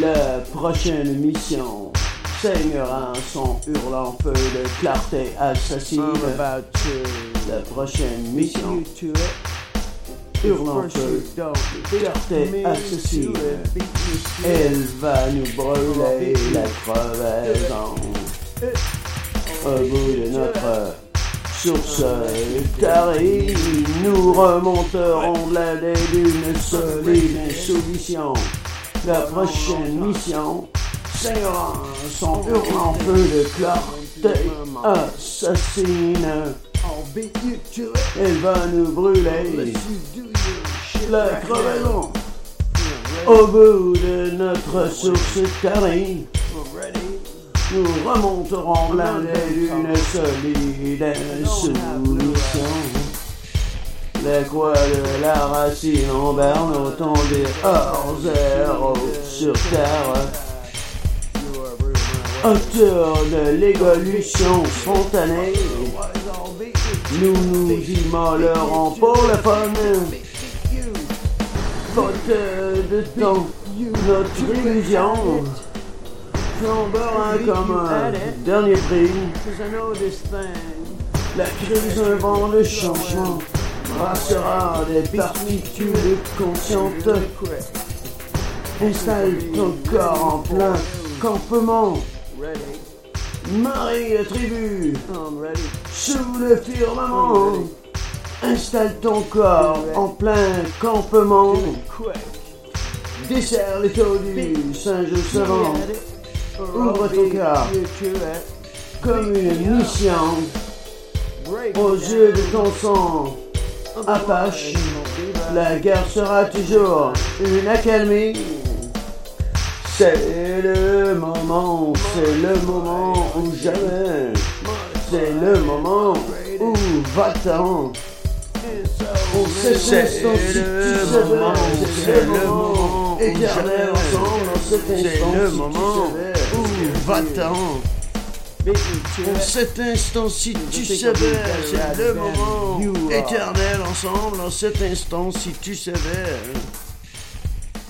La prochaine mission saignera son hurlant feu de clarté assassine. La prochaine mission hurlant feu beat clarté assassine. Elle va nous brûler la crevaison. Au bout de notre source tarie, nous remonterons de l'allée d'une solide insoumission. La prochaine mission saignera son hurlant feu de clarté assassine. Elle va nous brûler la crevaison. Au bout de notre source ready. nous remonterons l'année d'une solide. Croix de la racine en berne autant des hors zéro sur terre. Auteur de l'évolution spontanée, nous nous immolerons pour le fun. Faute de temps, notre illusion flambera comme un dernier prix. La crise d'un vent de changement brassera des partitudes conscientes. Installe ton corps en plein campement. Marie tribu I'm ready. sous le firmament. Installe ton corps en plein campement. Desserre les taux du singe savant Ouvre ton it. comme une mission aux yeux de ton sang. Apache, la guerre sera toujours une accalmie. C'est le moment, c'est le moment ou jamais. C'est le moment où va-t'en. On tu savais, c'est le moment éternel ensemble instant le moment où va-t'en En cet instant, si tu savais, c'est le moment éternel ensemble. En cet instant, si tu savais.